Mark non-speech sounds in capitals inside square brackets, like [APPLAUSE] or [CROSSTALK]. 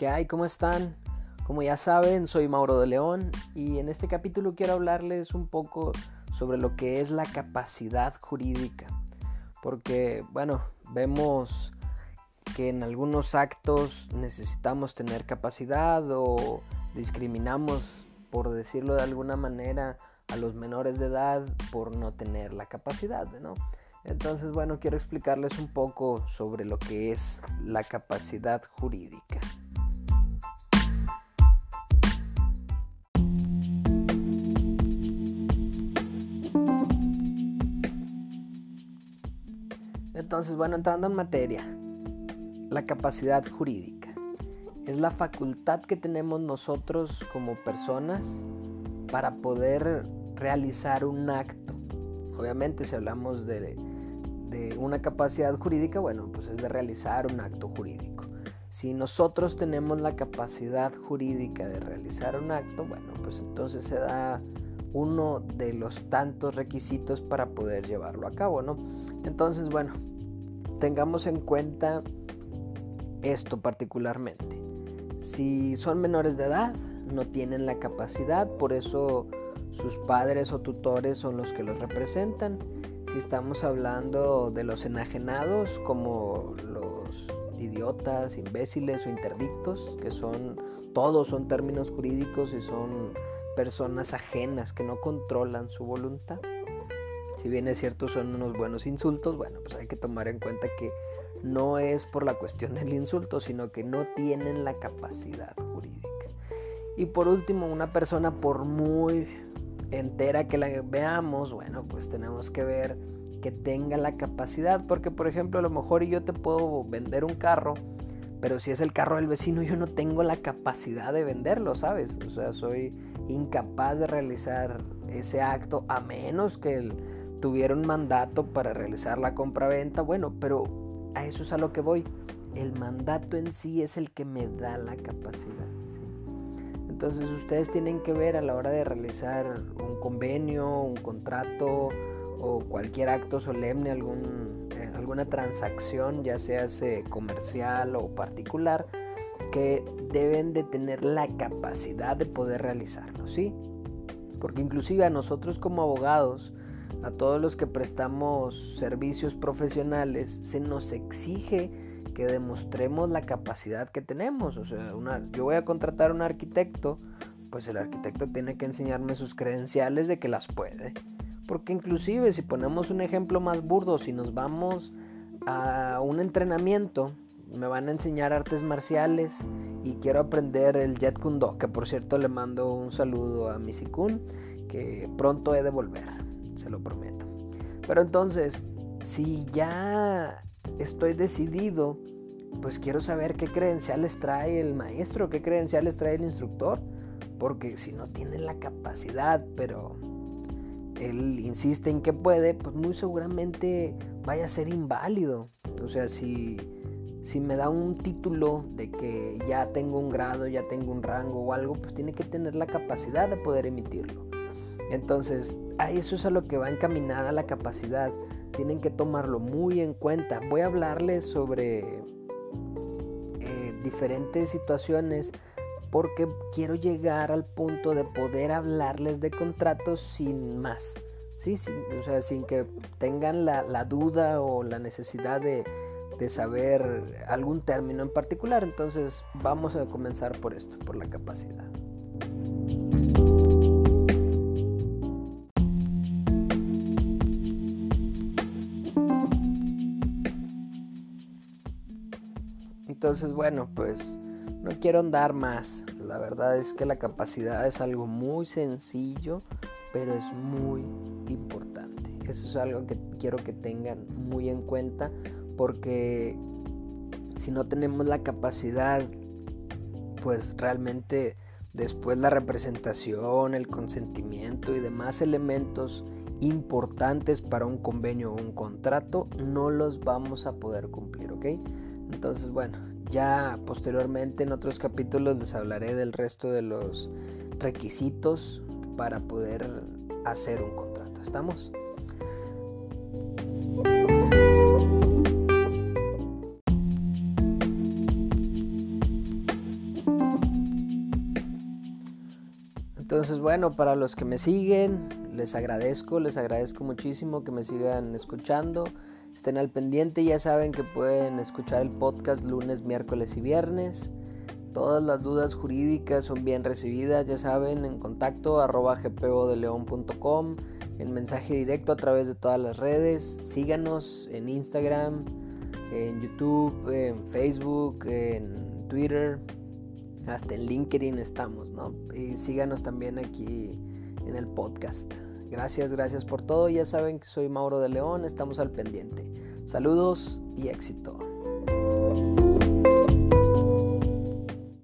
¿Qué hay? ¿Cómo están? Como ya saben, soy Mauro de León y en este capítulo quiero hablarles un poco sobre lo que es la capacidad jurídica. Porque, bueno, vemos que en algunos actos necesitamos tener capacidad o discriminamos, por decirlo de alguna manera, a los menores de edad por no tener la capacidad, ¿no? Entonces, bueno, quiero explicarles un poco sobre lo que es la capacidad jurídica. Entonces, bueno, entrando en materia, la capacidad jurídica es la facultad que tenemos nosotros como personas para poder realizar un acto. Obviamente si hablamos de, de, una capacidad jurídica, bueno, pues es de realizar un acto jurídico. Si nosotros tenemos la capacidad jurídica de realizar un acto, bueno, pues entonces se da uno de los tantos requisitos para poder llevarlo a cabo, ¿no? Entonces, bueno, tengamos en cuenta esto particularmente. Si son menores de edad, no tienen la capacidad, por eso sus padres o tutores son los que los representan. Si estamos hablando de los enajenados, como los idiotas, imbéciles o interdictos, que son todos son términos jurídicos y son personas ajenas que no controlan su voluntad. Si bien es cierto son unos buenos insultos, bueno, pues hay que tomar en cuenta que no es por la cuestión [LAUGHS] del insulto, sino que no tienen la capacidad jurídica. Y por último, una persona por muy entera que la veamos, bueno, pues tenemos que ver que tenga la capacidad, porque por ejemplo a lo mejor yo te puedo vender un carro, pero si es el carro del vecino yo no tengo la capacidad de venderlo, ¿sabes? O sea, soy incapaz de realizar ese acto a menos que él tuviera un mandato para realizar la compra-venta, bueno, pero a eso es a lo que voy. El mandato en sí es el que me da la capacidad. Entonces ustedes tienen que ver a la hora de realizar un convenio, un contrato o cualquier acto solemne, eh, alguna transacción, ya sea comercial o particular, que deben de tener la capacidad de poder realizarlo, ¿sí? Porque inclusive a nosotros como abogados, a todos los que prestamos servicios profesionales, se nos exige que demostremos la capacidad que tenemos. O sea, yo voy a contratar a un arquitecto, pues el arquitecto tiene que enseñarme sus credenciales de que las puede. Porque inclusive si ponemos un ejemplo más burdo, si nos vamos a un entrenamiento, me van a enseñar artes marciales y quiero aprender el Jet Kundo, que por cierto le mando un saludo a Misikun, que pronto he de volver, se lo prometo. Pero entonces, si ya estoy decidido, pues quiero saber qué credenciales trae el maestro, qué credenciales trae el instructor, porque si no tiene la capacidad, pero él insiste en que puede, pues muy seguramente vaya a ser inválido. O sea, si, si me da un título de que ya tengo un grado, ya tengo un rango o algo, pues tiene que tener la capacidad de poder emitirlo. Entonces, a eso es a lo que va encaminada la capacidad tienen que tomarlo muy en cuenta. Voy a hablarles sobre eh, diferentes situaciones porque quiero llegar al punto de poder hablarles de contratos sin más. ¿sí? Sin, que tengan la, la duda o la necesidad de, de saber algún término en particular. Entonces vamos a comenzar por esto, por la capacidad. Entonces, bueno, pues no quiero andar más. La verdad es que la capacidad es algo muy sencillo, pero es muy importante. Eso es algo que quiero que tengan muy en cuenta porque si no tenemos la capacidad, pues realmente después la representación, el consentimiento y demás elementos importantes para un convenio o un contrato no los vamos a poder cumplir, ¿ok? Entonces, bueno, ya posteriormente en otros capítulos les hablaré del resto de los requisitos para poder hacer un contrato. ¿Estamos? Entonces, bueno, para los que me siguen, les agradezco, les agradezco muchísimo que me sigan escuchando. Estén al pendiente, ya saben que pueden escuchar el podcast lunes, miércoles y viernes. Todas las dudas jurídicas son bien recibidas, ya saben, en contacto arroba gpodeleon.com, en mensaje directo a través de todas las redes. Síganos en Instagram, en YouTube, en Facebook, en Twitter, hasta en LinkedIn estamos, ¿no? Y síganos también aquí en el podcast. Gracias, gracias por todo. Ya saben que soy Mauro de León, estamos al pendiente. Saludos y éxito.